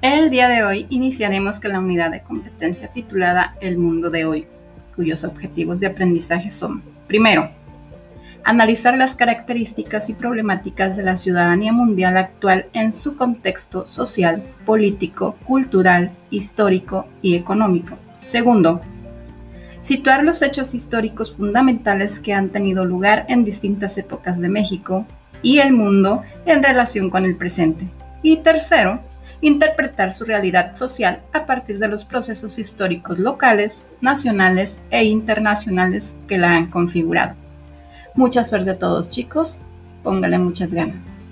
El día de hoy iniciaremos con la unidad de competencia titulada El mundo de hoy, cuyos objetivos de aprendizaje son, primero, analizar las características y problemáticas de la ciudadanía mundial actual en su contexto social, político, cultural, histórico y económico. Segundo, situar los hechos históricos fundamentales que han tenido lugar en distintas épocas de México y el mundo en relación con el presente. Y tercero, interpretar su realidad social a partir de los procesos históricos locales, nacionales e internacionales que la han configurado. Mucha suerte a todos chicos, póngale muchas ganas.